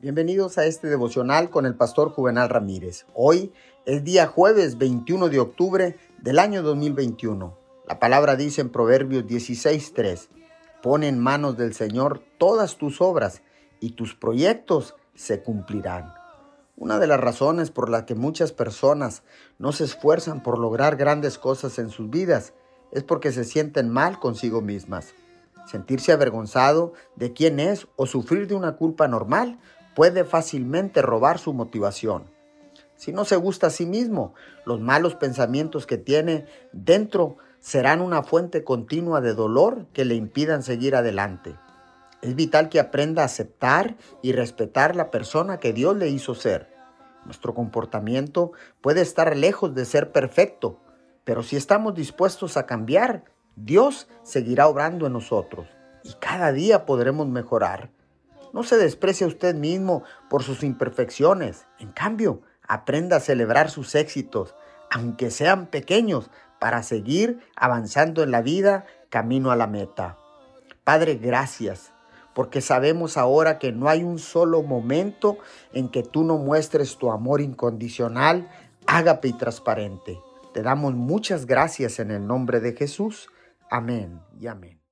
Bienvenidos a este devocional con el pastor Juvenal Ramírez. Hoy es día jueves 21 de octubre del año 2021. La palabra dice en Proverbios 16:3, pon en manos del Señor todas tus obras y tus proyectos se cumplirán. Una de las razones por las que muchas personas no se esfuerzan por lograr grandes cosas en sus vidas es porque se sienten mal consigo mismas. Sentirse avergonzado de quién es o sufrir de una culpa normal puede fácilmente robar su motivación. Si no se gusta a sí mismo, los malos pensamientos que tiene dentro serán una fuente continua de dolor que le impidan seguir adelante. Es vital que aprenda a aceptar y respetar la persona que Dios le hizo ser. Nuestro comportamiento puede estar lejos de ser perfecto, pero si estamos dispuestos a cambiar, Dios seguirá obrando en nosotros y cada día podremos mejorar. No se desprecie a usted mismo por sus imperfecciones. En cambio, aprenda a celebrar sus éxitos, aunque sean pequeños, para seguir avanzando en la vida camino a la meta. Padre, gracias, porque sabemos ahora que no hay un solo momento en que tú no muestres tu amor incondicional, ágape y transparente. Te damos muchas gracias en el nombre de Jesús. Amén y amén.